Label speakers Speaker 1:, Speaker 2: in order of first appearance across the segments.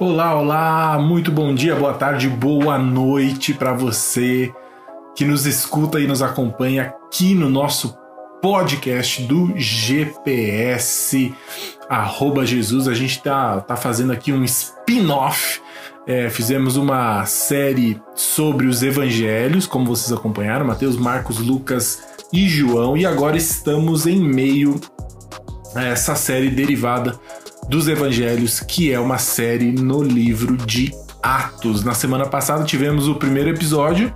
Speaker 1: Olá, olá, muito bom dia, boa tarde, boa noite para você que nos escuta e nos acompanha aqui no nosso podcast do GPS arroba Jesus. A gente tá, tá fazendo aqui um spin-off. É, fizemos uma série sobre os evangelhos, como vocês acompanharam, Mateus, Marcos, Lucas e João, e agora estamos em meio a essa série derivada dos Evangelhos, que é uma série no livro de Atos. Na semana passada tivemos o primeiro episódio.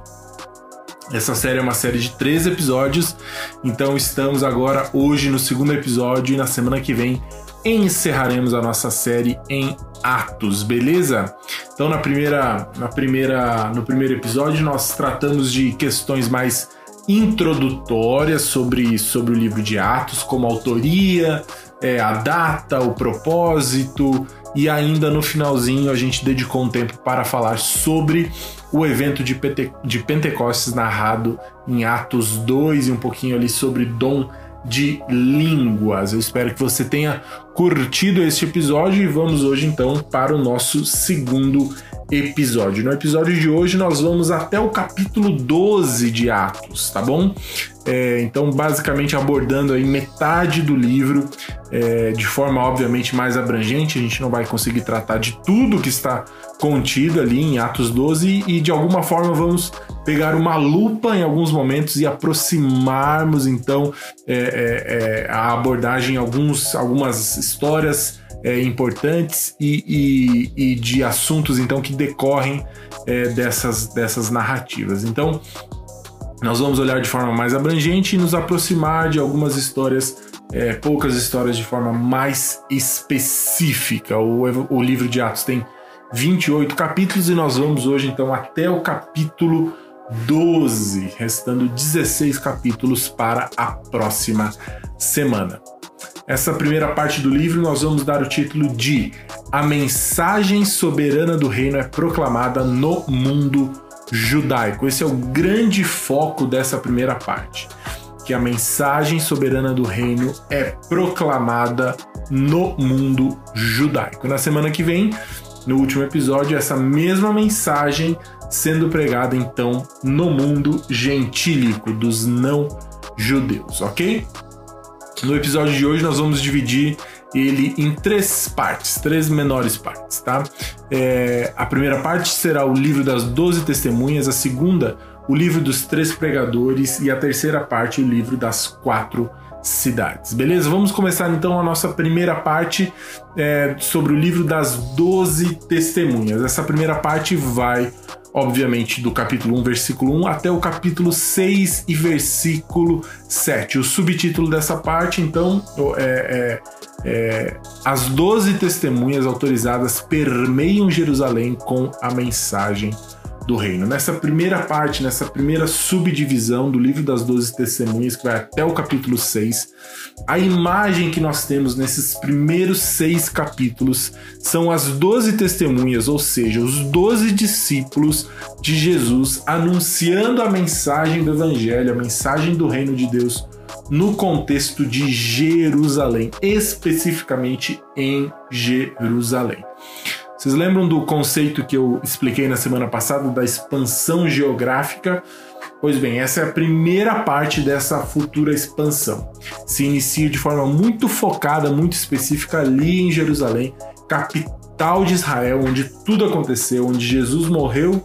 Speaker 1: Essa série é uma série de três episódios, então estamos agora hoje no segundo episódio e na semana que vem encerraremos a nossa série em Atos, beleza? Então na primeira, na primeira, no primeiro episódio nós tratamos de questões mais introdutórias sobre, sobre o livro de Atos, como autoria, é, a data, o propósito, e ainda no finalzinho a gente dedicou um tempo para falar sobre o evento de, Pente de Pentecostes narrado em Atos 2 e um pouquinho ali sobre dom de línguas. Eu espero que você tenha curtido este episódio e vamos hoje então para o nosso segundo episódio. No episódio de hoje nós vamos até o capítulo 12 de Atos, tá bom? É, então, basicamente abordando aí metade do livro é, de forma obviamente mais abrangente. A gente não vai conseguir tratar de tudo que está contido ali em Atos 12 e de alguma forma vamos pegar uma lupa em alguns momentos e aproximarmos então é, é, é a abordagem em alguns, algumas histórias é, importantes e, e, e, de assuntos então que decorrem é, dessas, dessas narrativas. Então, nós vamos olhar de forma mais abrangente e nos aproximar de algumas histórias, é, poucas histórias de forma mais específica. O, o livro de Atos tem 28 capítulos e nós vamos hoje então até o capítulo 12, restando 16 capítulos para a próxima semana. Essa primeira parte do livro nós vamos dar o título de A Mensagem Soberana do Reino é Proclamada no Mundo Judaico. Esse é o grande foco dessa primeira parte. Que a mensagem soberana do reino é proclamada no mundo judaico. Na semana que vem, no último episódio, essa mesma mensagem sendo pregada então no mundo gentílico dos não judeus, ok? No episódio de hoje nós vamos dividir ele em três partes, três menores partes, tá? É, a primeira parte será o livro das doze testemunhas, a segunda, o livro dos três pregadores e a terceira parte, o livro das quatro cidades. Beleza? Vamos começar então a nossa primeira parte é, sobre o livro das doze testemunhas. Essa primeira parte vai obviamente, do capítulo 1, versículo 1 até o capítulo 6 e versículo 7. O subtítulo dessa parte, então, é, é, é As doze testemunhas autorizadas permeiam Jerusalém com a mensagem do reino. Nessa primeira parte, nessa primeira subdivisão do livro das doze testemunhas, que vai até o capítulo 6, a imagem que nós temos nesses primeiros seis capítulos são as doze testemunhas, ou seja, os doze discípulos de Jesus anunciando a mensagem do evangelho, a mensagem do reino de Deus no contexto de Jerusalém, especificamente em Jerusalém. Vocês lembram do conceito que eu expliquei na semana passada da expansão geográfica? Pois bem, essa é a primeira parte dessa futura expansão. Se inicia de forma muito focada, muito específica ali em Jerusalém, capital de Israel, onde tudo aconteceu, onde Jesus morreu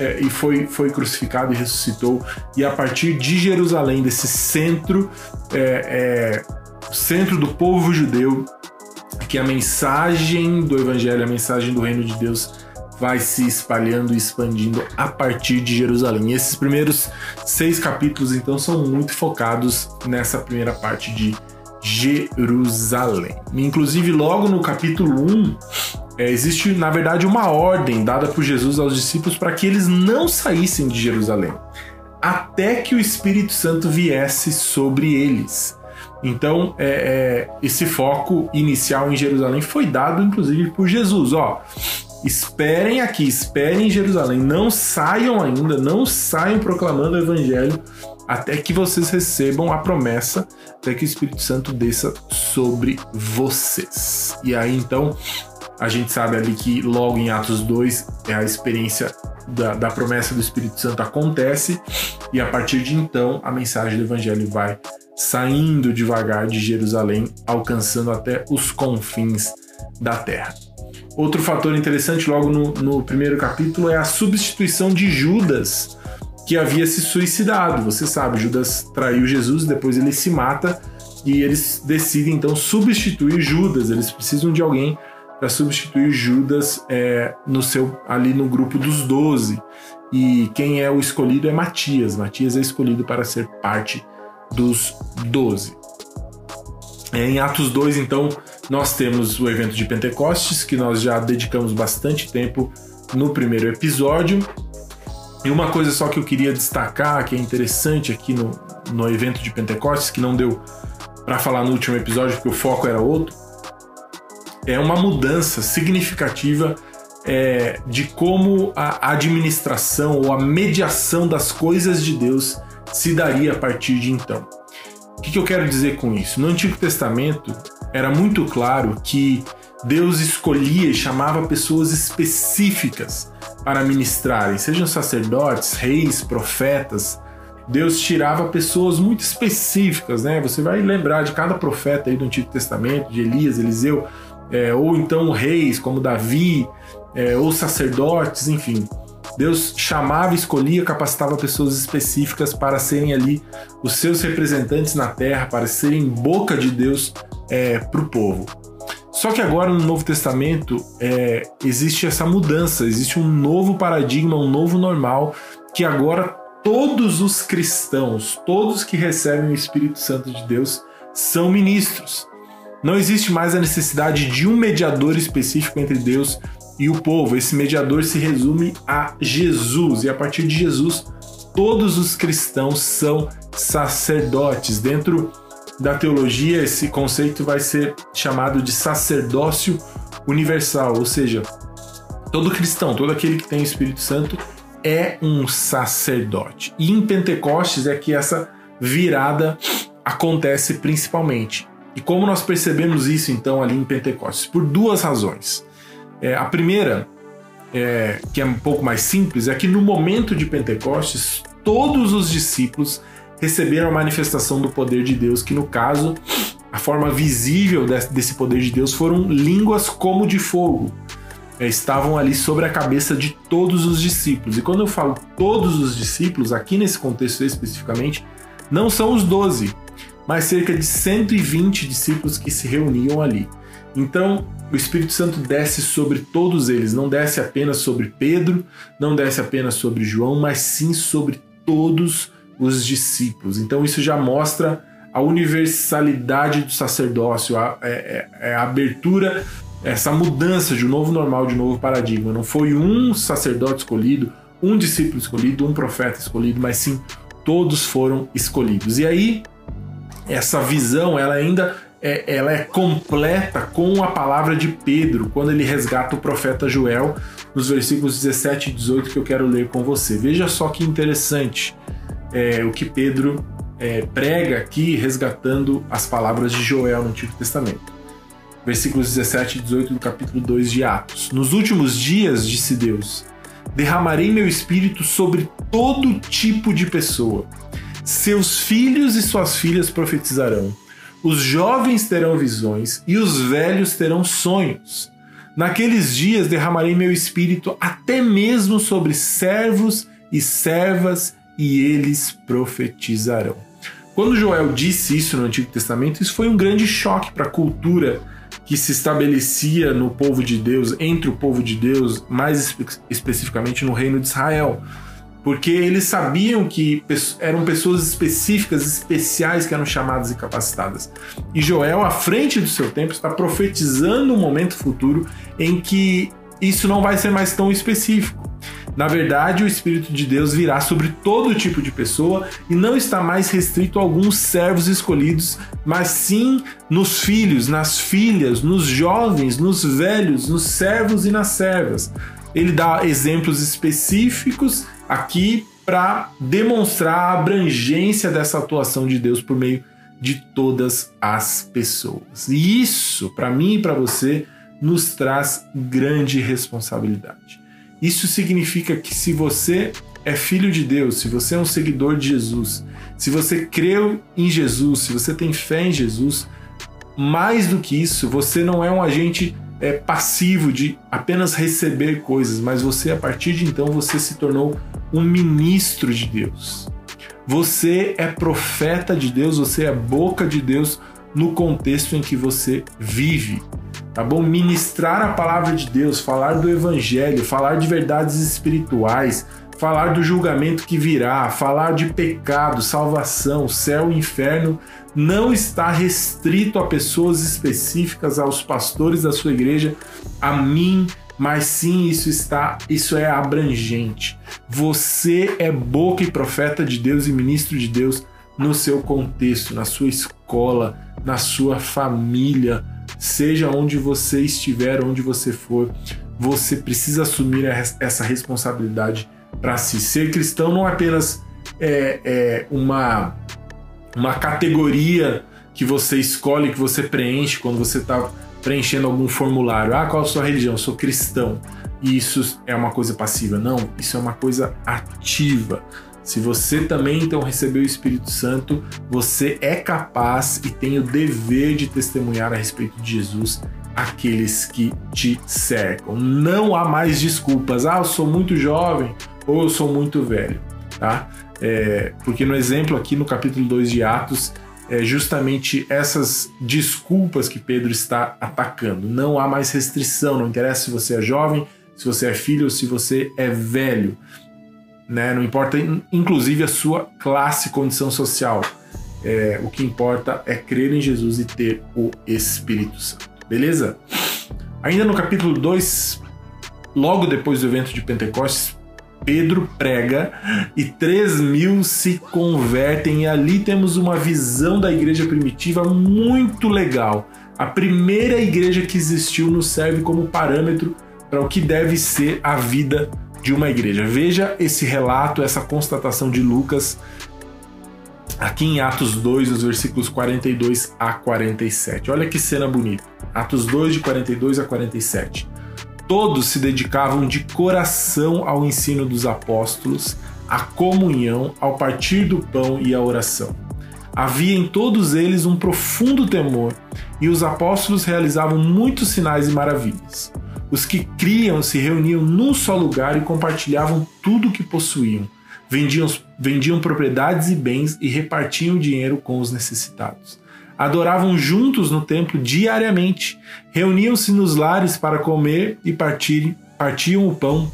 Speaker 1: é, e foi, foi crucificado e ressuscitou. E a partir de Jerusalém, desse centro, é, é, centro do povo judeu, que a mensagem do evangelho, a mensagem do reino de Deus vai se espalhando e expandindo a partir de Jerusalém. E esses primeiros seis capítulos, então, são muito focados nessa primeira parte de Jerusalém. Inclusive, logo no capítulo 1, é, existe, na verdade, uma ordem dada por Jesus aos discípulos para que eles não saíssem de Jerusalém, até que o Espírito Santo viesse sobre eles. Então, é, é, esse foco inicial em Jerusalém foi dado, inclusive, por Jesus. Ó, esperem aqui, esperem em Jerusalém, não saiam ainda, não saiam proclamando o evangelho até que vocês recebam a promessa, até que o Espírito Santo desça sobre vocês. E aí, então, A gente sabe ali que logo em Atos 2 é a experiência da, da promessa do Espírito Santo acontece, e a partir de então a mensagem do Evangelho vai saindo devagar de Jerusalém, alcançando até os confins da terra. Outro fator interessante, logo no, no primeiro capítulo, é a substituição de Judas, que havia se suicidado. Você sabe, Judas traiu Jesus, depois ele se mata e eles decidem então substituir Judas. Eles precisam de alguém para substituir Judas é, no seu ali no grupo dos doze. E quem é o escolhido é Matias. Matias é escolhido para ser parte dos doze. É, em Atos 2, então, nós temos o evento de Pentecostes, que nós já dedicamos bastante tempo no primeiro episódio. E uma coisa só que eu queria destacar, que é interessante aqui no, no evento de Pentecostes, que não deu para falar no último episódio, porque o foco era outro, é uma mudança significativa é, de como a administração ou a mediação das coisas de Deus se daria a partir de então. O que, que eu quero dizer com isso? No Antigo Testamento era muito claro que Deus escolhia e chamava pessoas específicas para ministrarem, sejam sacerdotes, reis, profetas. Deus tirava pessoas muito específicas, né? Você vai lembrar de cada profeta aí do Antigo Testamento, de Elias, Eliseu, é, ou então reis como Davi, é, ou sacerdotes, enfim. Deus chamava, escolhia, capacitava pessoas específicas para serem ali os seus representantes na terra, para serem boca de Deus é, para o povo. Só que agora no Novo Testamento é, existe essa mudança, existe um novo paradigma, um novo normal, que agora todos os cristãos, todos que recebem o Espírito Santo de Deus, são ministros. Não existe mais a necessidade de um mediador específico entre Deus e o povo. Esse mediador se resume a Jesus, e a partir de Jesus, todos os cristãos são sacerdotes. Dentro da teologia, esse conceito vai ser chamado de sacerdócio universal, ou seja, todo cristão, todo aquele que tem o Espírito Santo é um sacerdote. E em Pentecostes é que essa virada acontece principalmente. E como nós percebemos isso então ali em Pentecostes? Por duas razões. É, a primeira, é, que é um pouco mais simples, é que no momento de Pentecostes, todos os discípulos receberam a manifestação do poder de Deus, que no caso, a forma visível desse poder de Deus foram línguas como de fogo. É, estavam ali sobre a cabeça de todos os discípulos. E quando eu falo todos os discípulos, aqui nesse contexto especificamente, não são os doze, mas cerca de 120 discípulos que se reuniam ali. Então, o Espírito Santo desce sobre todos eles, não desce apenas sobre Pedro, não desce apenas sobre João, mas sim sobre todos os discípulos. Então, isso já mostra a universalidade do sacerdócio, a, é, é, é a abertura, essa mudança de um novo normal, de um novo paradigma. Não foi um sacerdote escolhido, um discípulo escolhido, um profeta escolhido, mas sim todos foram escolhidos. E aí, essa visão, ela ainda é, ela é completa com a palavra de Pedro, quando ele resgata o profeta Joel, nos versículos 17 e 18 que eu quero ler com você. Veja só que interessante é, o que Pedro é, prega aqui, resgatando as palavras de Joel no Antigo Testamento. Versículos 17 e 18 do capítulo 2 de Atos. Nos últimos dias, disse Deus, derramarei meu espírito sobre todo tipo de pessoa. Seus filhos e suas filhas profetizarão os jovens terão visões e os velhos terão sonhos. Naqueles dias derramarei meu espírito até mesmo sobre servos e servas, e eles profetizarão. Quando Joel disse isso no Antigo Testamento, isso foi um grande choque para a cultura que se estabelecia no povo de Deus, entre o povo de Deus, mais espe especificamente no reino de Israel porque eles sabiam que eram pessoas específicas, especiais que eram chamadas e capacitadas. E Joel, à frente do seu tempo, está profetizando um momento futuro em que isso não vai ser mais tão específico. Na verdade, o Espírito de Deus virá sobre todo tipo de pessoa e não está mais restrito a alguns servos escolhidos, mas sim nos filhos, nas filhas, nos jovens, nos velhos, nos servos e nas servas. Ele dá exemplos específicos aqui para demonstrar a abrangência dessa atuação de Deus por meio de todas as pessoas. E isso, para mim e para você, nos traz grande responsabilidade. Isso significa que se você é filho de Deus, se você é um seguidor de Jesus, se você creu em Jesus, se você tem fé em Jesus, mais do que isso, você não é um agente é, passivo de apenas receber coisas, mas você, a partir de então, você se tornou um ministro de Deus. Você é profeta de Deus, você é boca de Deus no contexto em que você vive. Tá bom? Ministrar a palavra de Deus, falar do evangelho, falar de verdades espirituais, falar do julgamento que virá, falar de pecado, salvação, céu e inferno, não está restrito a pessoas específicas, aos pastores da sua igreja, a mim, mas sim isso está, isso é abrangente. Você é boca e profeta de Deus e ministro de Deus no seu contexto, na sua escola, na sua família, seja onde você estiver, onde você for, você precisa assumir essa responsabilidade para si. Ser cristão não é apenas é, é uma, uma categoria que você escolhe, que você preenche quando você está preenchendo algum formulário. Ah, qual a sua religião? Eu sou cristão. E isso é uma coisa passiva. Não, isso é uma coisa ativa. Se você também então recebeu o Espírito Santo, você é capaz e tem o dever de testemunhar a respeito de Jesus aqueles que te cercam. Não há mais desculpas. Ah, eu sou muito jovem ou eu sou muito velho, tá? É, porque no exemplo aqui no capítulo 2 de Atos, é justamente essas desculpas que Pedro está atacando. Não há mais restrição, não interessa se você é jovem, se você é filho ou se você é velho. Né? Não importa, inclusive, a sua classe, condição social. É, o que importa é crer em Jesus e ter o Espírito Santo. Beleza? Ainda no capítulo 2, logo depois do evento de Pentecostes, Pedro prega e 3 mil se convertem, e ali temos uma visão da igreja primitiva muito legal. A primeira igreja que existiu nos serve como parâmetro para o que deve ser a vida de uma igreja. Veja esse relato, essa constatação de Lucas aqui em Atos 2, os versículos 42 a 47. Olha que cena bonita. Atos 2, de 42 a 47. Todos se dedicavam de coração ao ensino dos apóstolos, à comunhão, ao partir do pão e à oração. Havia em todos eles um profundo temor, e os apóstolos realizavam muitos sinais e maravilhas. Os que criam se reuniam num só lugar e compartilhavam tudo o que possuíam. Vendiam, vendiam propriedades e bens e repartiam o dinheiro com os necessitados adoravam juntos no templo diariamente, reuniam-se nos lares para comer e partir, partiam o pão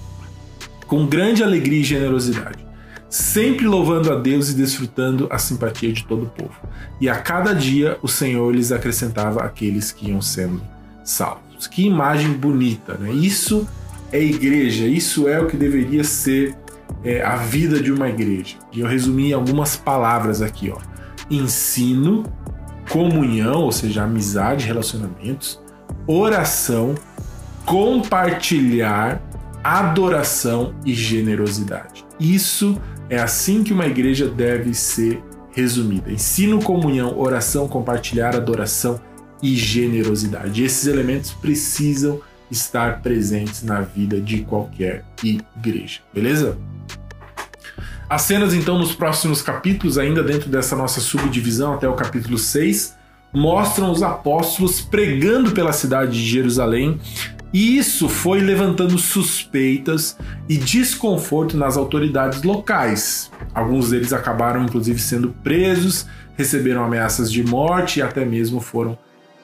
Speaker 1: com grande alegria e generosidade, sempre louvando a Deus e desfrutando a simpatia de todo o povo. E a cada dia o Senhor lhes acrescentava aqueles que iam sendo salvos. Que imagem bonita, né? Isso é igreja, isso é o que deveria ser é, a vida de uma igreja. E eu resumi algumas palavras aqui, ó. Ensino, comunhão, ou seja, amizade, relacionamentos, oração, compartilhar, adoração e generosidade. Isso é assim que uma igreja deve ser resumida: ensino, comunhão, oração, compartilhar, adoração e generosidade. Esses elementos precisam estar presentes na vida de qualquer igreja, beleza? As cenas, então, nos próximos capítulos, ainda dentro dessa nossa subdivisão, até o capítulo 6, mostram os apóstolos pregando pela cidade de Jerusalém, e isso foi levantando suspeitas e desconforto nas autoridades locais. Alguns deles acabaram, inclusive, sendo presos, receberam ameaças de morte e até mesmo foram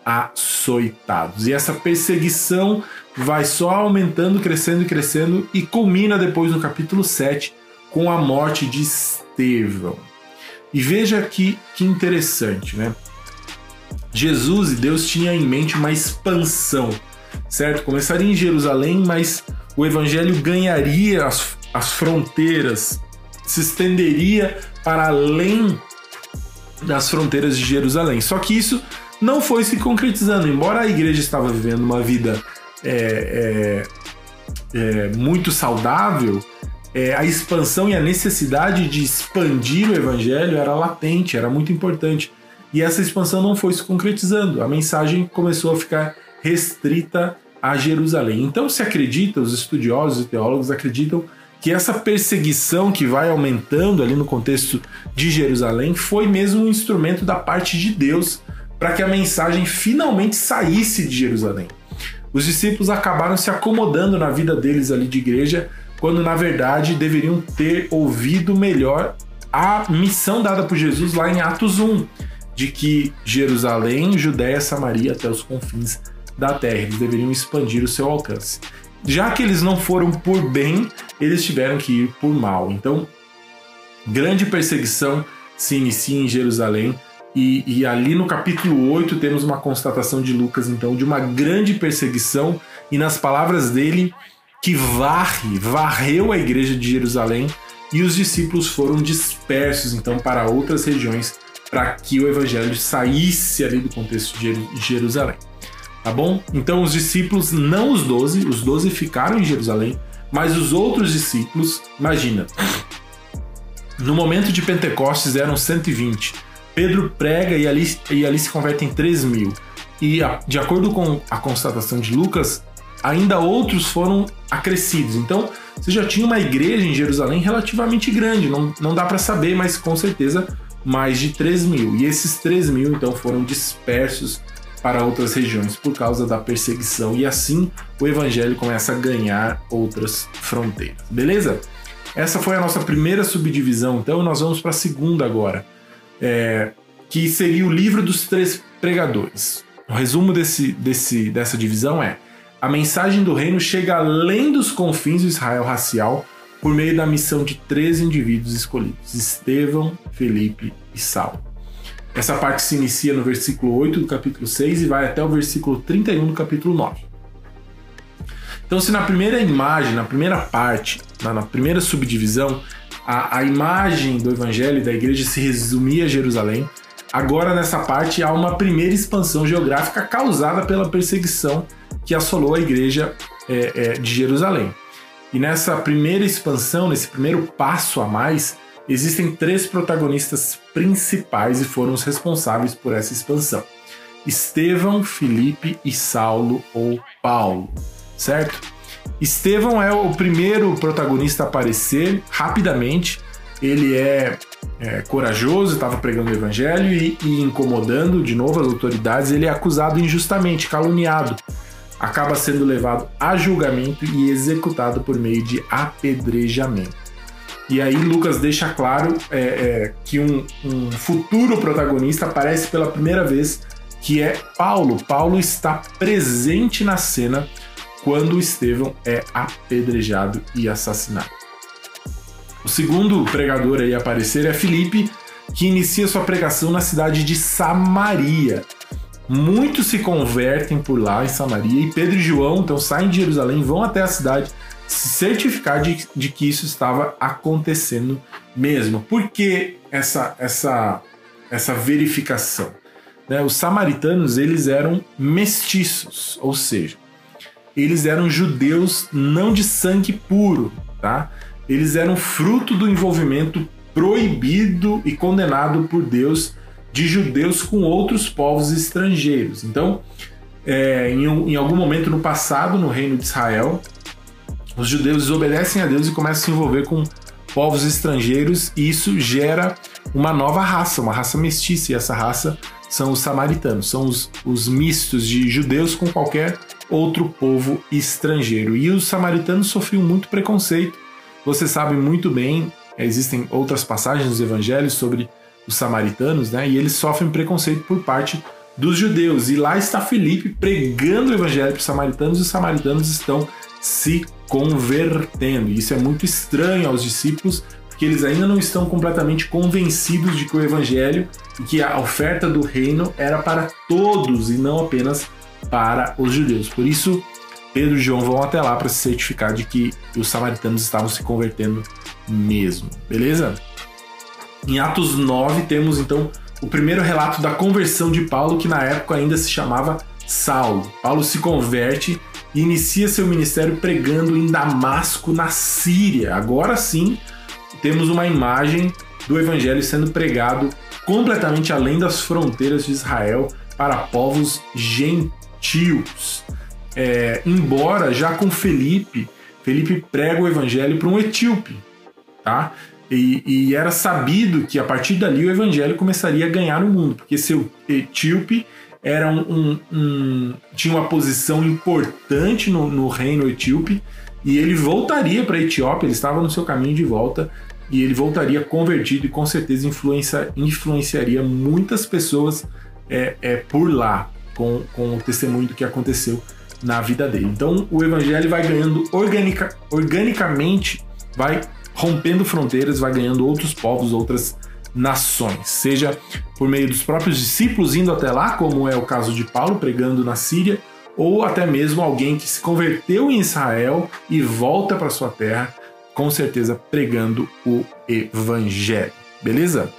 Speaker 1: açoitados. E essa perseguição vai só aumentando, crescendo e crescendo e culmina depois no capítulo 7 com a morte de Estevão. E veja que, que interessante, né? Jesus e Deus tinham em mente uma expansão, certo? Começaria em Jerusalém, mas o evangelho ganharia as, as fronteiras, se estenderia para além das fronteiras de Jerusalém. Só que isso não foi se concretizando, embora a igreja estava vivendo uma vida é, é, é, muito saudável, é, a expansão e a necessidade de expandir o evangelho era latente, era muito importante. E essa expansão não foi se concretizando. A mensagem começou a ficar restrita a Jerusalém. Então se acredita, os estudiosos e teólogos acreditam que essa perseguição que vai aumentando ali no contexto de Jerusalém foi mesmo um instrumento da parte de Deus para que a mensagem finalmente saísse de Jerusalém. Os discípulos acabaram se acomodando na vida deles ali de igreja, quando na verdade deveriam ter ouvido melhor a missão dada por Jesus lá em Atos 1, de que Jerusalém, Judéia, Samaria até os confins da terra, eles deveriam expandir o seu alcance. Já que eles não foram por bem, eles tiveram que ir por mal. Então, grande perseguição se inicia em Jerusalém. E, e, ali no capítulo 8 temos uma constatação de Lucas, então, de uma grande perseguição, e nas palavras dele, que varre, varreu a igreja de Jerusalém, e os discípulos foram dispersos, então, para outras regiões, para que o evangelho saísse ali do contexto de Jerusalém. Tá bom? Então, os discípulos, não os doze, os doze ficaram em Jerusalém, mas os outros discípulos, imagina, no momento de Pentecostes eram 120. Pedro prega e ali, e ali se convertem 3 mil. E de acordo com a constatação de Lucas, ainda outros foram acrescidos. Então, você já tinha uma igreja em Jerusalém relativamente grande, não, não dá para saber, mas com certeza mais de 3 mil. E esses 3 mil então foram dispersos para outras regiões por causa da perseguição e assim o evangelho começa a ganhar outras fronteiras. Beleza? Essa foi a nossa primeira subdivisão, então nós vamos para a segunda agora, é, que seria o livro dos três pregadores. O resumo desse, desse, dessa divisão é: a mensagem do reino chega além dos confins do Israel racial por meio da missão de três indivíduos escolhidos: Estevão, Felipe e Saulo. Essa parte se inicia no versículo 8 do capítulo 6 e vai até o versículo 31 do capítulo 9. Então, se na primeira imagem, na primeira parte, na, na primeira subdivisão, a, a imagem do evangelho e da igreja se resumia a Jerusalém, agora nessa parte há uma primeira expansão geográfica causada pela perseguição que assolou a igreja é, é, de Jerusalém. E nessa primeira expansão, nesse primeiro passo a mais, existem três protagonistas principais e foram os responsáveis por essa expansão: Estevão, Filipe e Saulo ou Paulo, certo? Estevão é o primeiro protagonista a aparecer rapidamente. Ele é, é corajoso, estava pregando o evangelho e, e incomodando de novo as autoridades. Ele é acusado injustamente, caluniado. Acaba sendo levado a julgamento e executado por meio de apedrejamento. E aí Lucas deixa claro é, é, que um, um futuro protagonista aparece pela primeira vez, que é Paulo. Paulo está presente na cena quando Estevão é apedrejado e assassinado. O segundo pregador a aparecer é Filipe, que inicia sua pregação na cidade de Samaria. Muitos se convertem por lá em Samaria e Pedro e João então saem de Jerusalém, vão até a cidade se certificar de, de que isso estava acontecendo mesmo. Por que essa, essa, essa verificação? Né? Os samaritanos eles eram mestiços, ou seja, eles eram judeus não de sangue puro, tá? Eles eram fruto do envolvimento proibido e condenado por Deus de judeus com outros povos estrangeiros. Então, é, em, em algum momento no passado, no reino de Israel, os judeus desobedecem a Deus e começam a se envolver com povos estrangeiros e isso gera uma nova raça, uma raça mestiça, e essa raça são os samaritanos, são os, os mistos de judeus com qualquer outro povo estrangeiro. E os samaritanos sofriam muito preconceito. Você sabe muito bem, existem outras passagens dos evangelhos sobre os samaritanos, né? E eles sofrem preconceito por parte dos judeus. E lá está Felipe pregando o evangelho para os samaritanos e os samaritanos estão se convertendo. Isso é muito estranho aos discípulos, porque eles ainda não estão completamente convencidos de que o evangelho e que a oferta do reino era para todos e não apenas para os judeus. Por isso, Pedro e João vão até lá para se certificar de que os samaritanos estavam se convertendo mesmo, beleza? Em Atos 9 temos então o primeiro relato da conversão de Paulo, que na época ainda se chamava Saulo. Paulo se converte e inicia seu ministério pregando em Damasco, na Síria. Agora sim, temos uma imagem do evangelho sendo pregado completamente além das fronteiras de Israel para povos gentios. é, embora já com Felipe, Felipe prega o evangelho para um etíope, tá? E, e, era sabido que a partir dali o evangelho começaria a ganhar no mundo, porque seu etíope era um, um, um tinha uma posição importante no, no reino etíope e ele voltaria para a Etiópia, ele estava no seu caminho de volta e ele voltaria convertido e com certeza influencia, influenciaria muitas pessoas é, é, por lá com, com o testemunho do que aconteceu na vida dele. Então o evangelho vai ganhando organica, organicamente, vai rompendo fronteiras, vai ganhando outros povos, outras nações, seja por meio dos próprios discípulos indo até lá, como é o caso de Paulo pregando na Síria, ou até mesmo alguém que se converteu em Israel e volta para sua terra, com certeza pregando o evangelho. Beleza?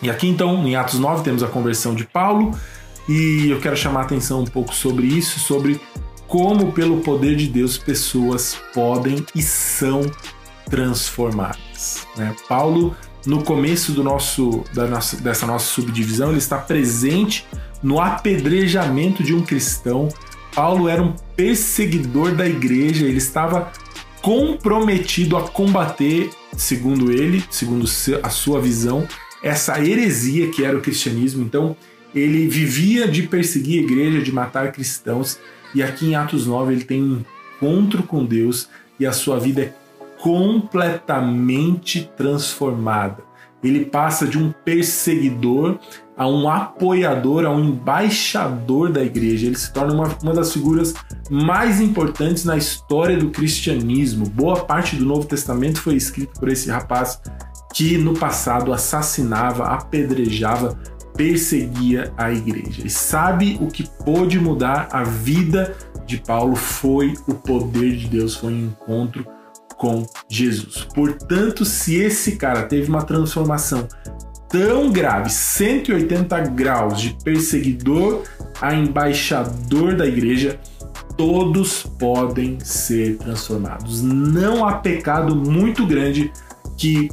Speaker 1: E aqui então, em Atos 9, temos a conversão de Paulo, e eu quero chamar a atenção um pouco sobre isso, sobre como pelo poder de Deus pessoas podem e são transformadas. Né? Paulo, no começo do nosso, da nossa, dessa nossa subdivisão, ele está presente no apedrejamento de um cristão. Paulo era um perseguidor da igreja, ele estava comprometido a combater, segundo ele, segundo a sua visão, essa heresia que era o cristianismo. Então, ele vivia de perseguir a igreja, de matar cristãos, e aqui em Atos 9 ele tem um encontro com Deus e a sua vida é completamente transformada. Ele passa de um perseguidor a um apoiador, a um embaixador da igreja. Ele se torna uma, uma das figuras mais importantes na história do cristianismo. Boa parte do Novo Testamento foi escrito por esse rapaz que no passado assassinava, apedrejava, perseguia a igreja. E sabe o que pôde mudar a vida de Paulo foi o poder de Deus, foi um encontro com Jesus. Portanto, se esse cara teve uma transformação tão grave, 180 graus de perseguidor a embaixador da igreja, todos podem ser transformados. Não há pecado muito grande que,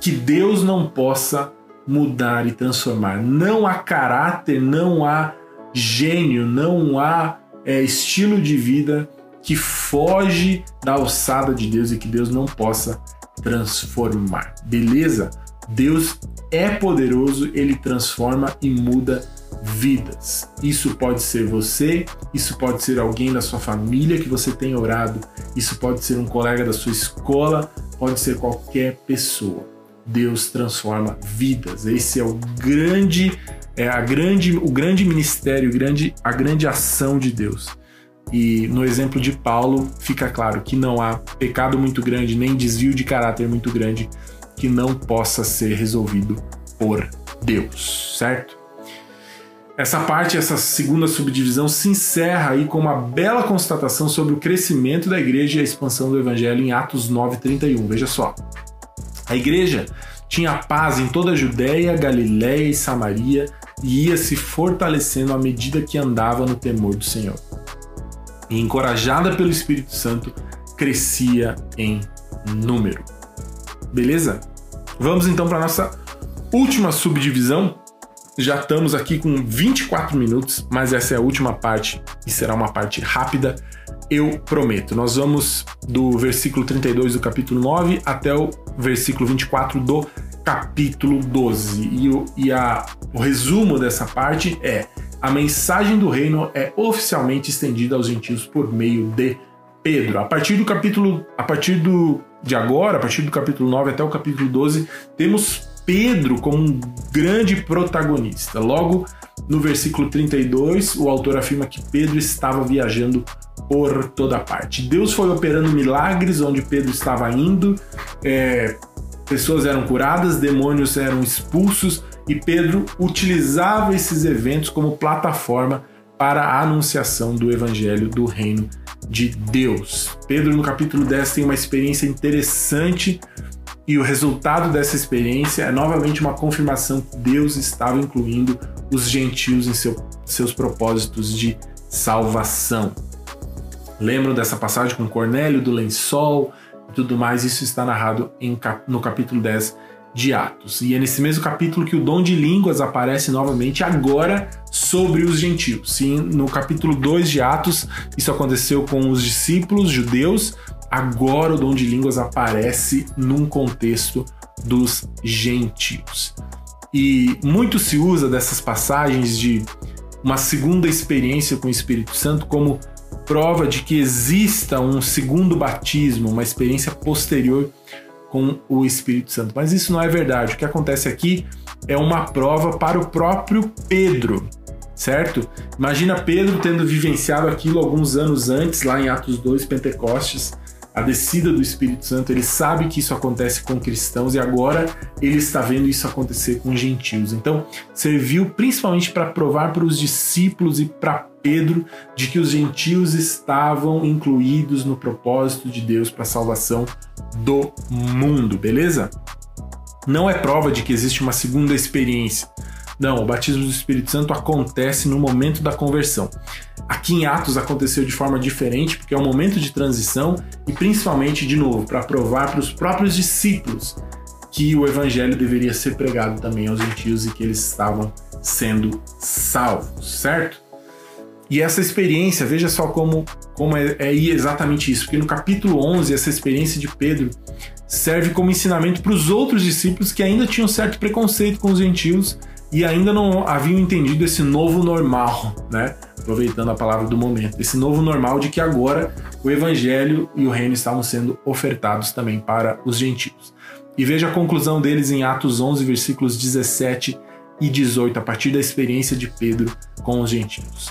Speaker 1: que Deus não possa mudar e transformar. Não há caráter, não há gênio, não há é, estilo de vida que foge da alçada de Deus e que Deus não possa transformar. Beleza? Deus é poderoso, ele transforma e muda vidas. Isso pode ser você, isso pode ser alguém da sua família que você tem orado, isso pode ser um colega da sua escola, pode ser qualquer pessoa. Deus transforma vidas. Esse é o grande é a grande o grande ministério, grande a grande ação de Deus. E no exemplo de Paulo, fica claro que não há pecado muito grande, nem desvio de caráter muito grande que não possa ser resolvido por Deus, certo? Essa parte, essa segunda subdivisão, se encerra aí com uma bela constatação sobre o crescimento da igreja e a expansão do evangelho em Atos 9:31. Veja só. A igreja tinha paz em toda a Judéia, Galiléia e Samaria e ia se fortalecendo à medida que andava no temor do Senhor e encorajada pelo Espírito Santo, crescia em número. Beleza? Vamos então para nossa última subdivisão. Já estamos aqui com 24 minutos, mas essa é a última parte e será uma parte rápida, eu prometo. Nós vamos do versículo 32 do capítulo 9 até o versículo 24 do capítulo 12. E, o, e a, o resumo dessa parte é: a mensagem do reino é oficialmente estendida aos gentios por meio de Pedro. A partir do capítulo, a partir do, de agora, a partir do capítulo 9 até o capítulo 12, temos Pedro como um grande protagonista. Logo no versículo 32, o autor afirma que Pedro estava viajando por toda parte. Deus foi operando milagres onde Pedro estava indo, é, pessoas eram curadas, demônios eram expulsos, e Pedro utilizava esses eventos como plataforma para a anunciação do evangelho do reino de Deus. Pedro, no capítulo 10, tem uma experiência interessante e o resultado dessa experiência é novamente uma confirmação que Deus estava incluindo os gentios em seu, seus propósitos de salvação. Lembram dessa passagem com Cornélio, do lençol e tudo mais? Isso está narrado em, no capítulo 10 de Atos. E é nesse mesmo capítulo que o dom de línguas aparece novamente, agora sobre os gentios. Sim, no capítulo 2 de Atos, isso aconteceu com os discípulos judeus, agora o dom de línguas aparece num contexto dos gentios. E muito se usa dessas passagens de uma segunda experiência com o Espírito Santo como prova de que exista um segundo batismo, uma experiência posterior com o Espírito Santo. Mas isso não é verdade. O que acontece aqui é uma prova para o próprio Pedro, certo? Imagina Pedro tendo vivenciado aquilo alguns anos antes, lá em Atos 2, Pentecostes, a descida do Espírito Santo, ele sabe que isso acontece com cristãos e agora ele está vendo isso acontecer com gentios. Então, serviu principalmente para provar para os discípulos e para Pedro de que os gentios estavam incluídos no propósito de Deus para a salvação do mundo, beleza? Não é prova de que existe uma segunda experiência. Não, o batismo do Espírito Santo acontece no momento da conversão. Aqui em Atos aconteceu de forma diferente, porque é um momento de transição e principalmente, de novo, para provar para os próprios discípulos que o evangelho deveria ser pregado também aos gentios e que eles estavam sendo salvos, certo? E essa experiência, veja só como, como é, é exatamente isso, porque no capítulo 11, essa experiência de Pedro serve como ensinamento para os outros discípulos que ainda tinham certo preconceito com os gentios e ainda não haviam entendido esse novo normal, né? Aproveitando a palavra do momento, esse novo normal de que agora o evangelho e o reino estavam sendo ofertados também para os gentios. E veja a conclusão deles em Atos 11, versículos 17 e 18, a partir da experiência de Pedro com os gentios.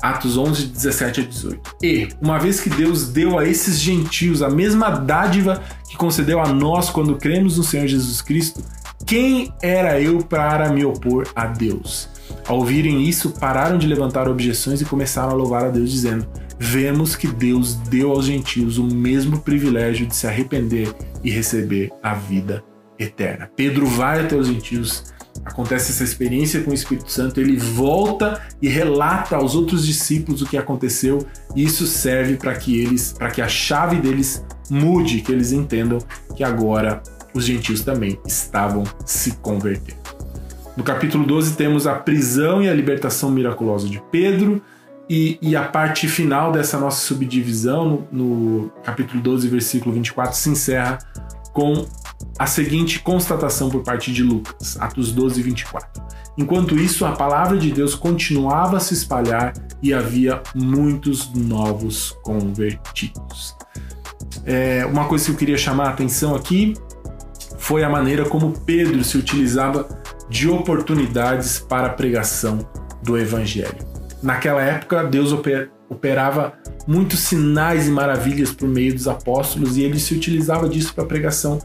Speaker 1: Atos 11, 17 a 18. E, uma vez que Deus deu a esses gentios a mesma dádiva que concedeu a nós quando cremos no Senhor Jesus Cristo, quem era eu para me opor a Deus? Ao ouvirem isso, pararam de levantar objeções e começaram a louvar a Deus, dizendo: Vemos que Deus deu aos gentios o mesmo privilégio de se arrepender e receber a vida eterna. Pedro vai até os gentios, acontece essa experiência com o Espírito Santo, ele volta e relata aos outros discípulos o que aconteceu, e isso serve para que eles, para que a chave deles mude, que eles entendam que agora os gentios também estavam se convertendo. No capítulo 12 temos a prisão e a libertação miraculosa de Pedro, e, e a parte final dessa nossa subdivisão, no, no capítulo 12, versículo 24, se encerra com a seguinte constatação por parte de Lucas, Atos 12, 24. Enquanto isso, a palavra de Deus continuava a se espalhar e havia muitos novos convertidos. É, uma coisa que eu queria chamar a atenção aqui foi a maneira como Pedro se utilizava de oportunidades para a pregação do Evangelho. Naquela época, Deus operava muitos sinais e maravilhas por meio dos apóstolos e ele se utilizava disso para a pregação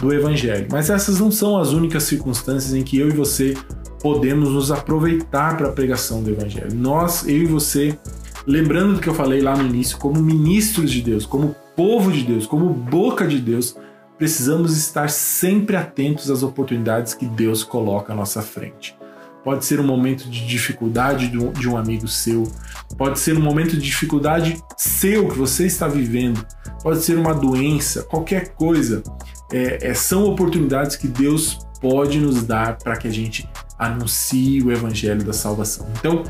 Speaker 1: do Evangelho. Mas essas não são as únicas circunstâncias em que eu e você podemos nos aproveitar para a pregação do Evangelho. Nós, eu e você, lembrando do que eu falei lá no início, como ministros de Deus, como povo de Deus, como boca de Deus, precisamos estar sempre atentos às oportunidades que Deus coloca à nossa frente. Pode ser um momento de dificuldade de um amigo seu, pode ser um momento de dificuldade seu que você está vivendo, pode ser uma doença, qualquer coisa. É, é, são oportunidades que Deus pode nos dar para que a gente anuncie o evangelho da salvação. Então,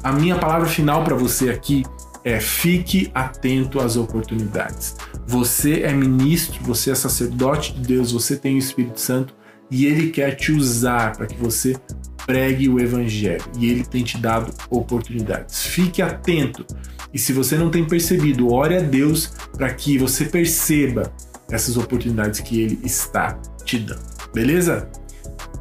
Speaker 1: a minha palavra final para você aqui é fique atento às oportunidades. Você é ministro, você é sacerdote de Deus, você tem o Espírito Santo e ele quer te usar para que você pregue o evangelho e ele tem te dado oportunidades. Fique atento. E se você não tem percebido, ore a Deus para que você perceba essas oportunidades que ele está te dando. Beleza?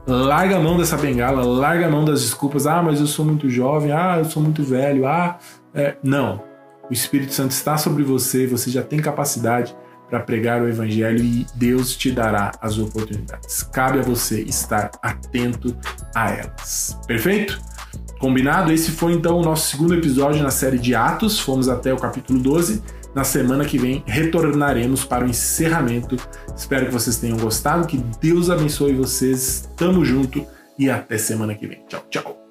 Speaker 1: Larga a mão dessa bengala, larga a mão das desculpas. Ah, mas eu sou muito jovem. Ah, eu sou muito velho. Ah, é... não o Espírito Santo está sobre você, você já tem capacidade para pregar o Evangelho e Deus te dará as oportunidades. Cabe a você estar atento a elas. Perfeito? Combinado? Esse foi então o nosso segundo episódio na série de Atos. Fomos até o capítulo 12. Na semana que vem retornaremos para o encerramento. Espero que vocês tenham gostado. Que Deus abençoe vocês. Tamo junto e até semana que vem. Tchau, tchau.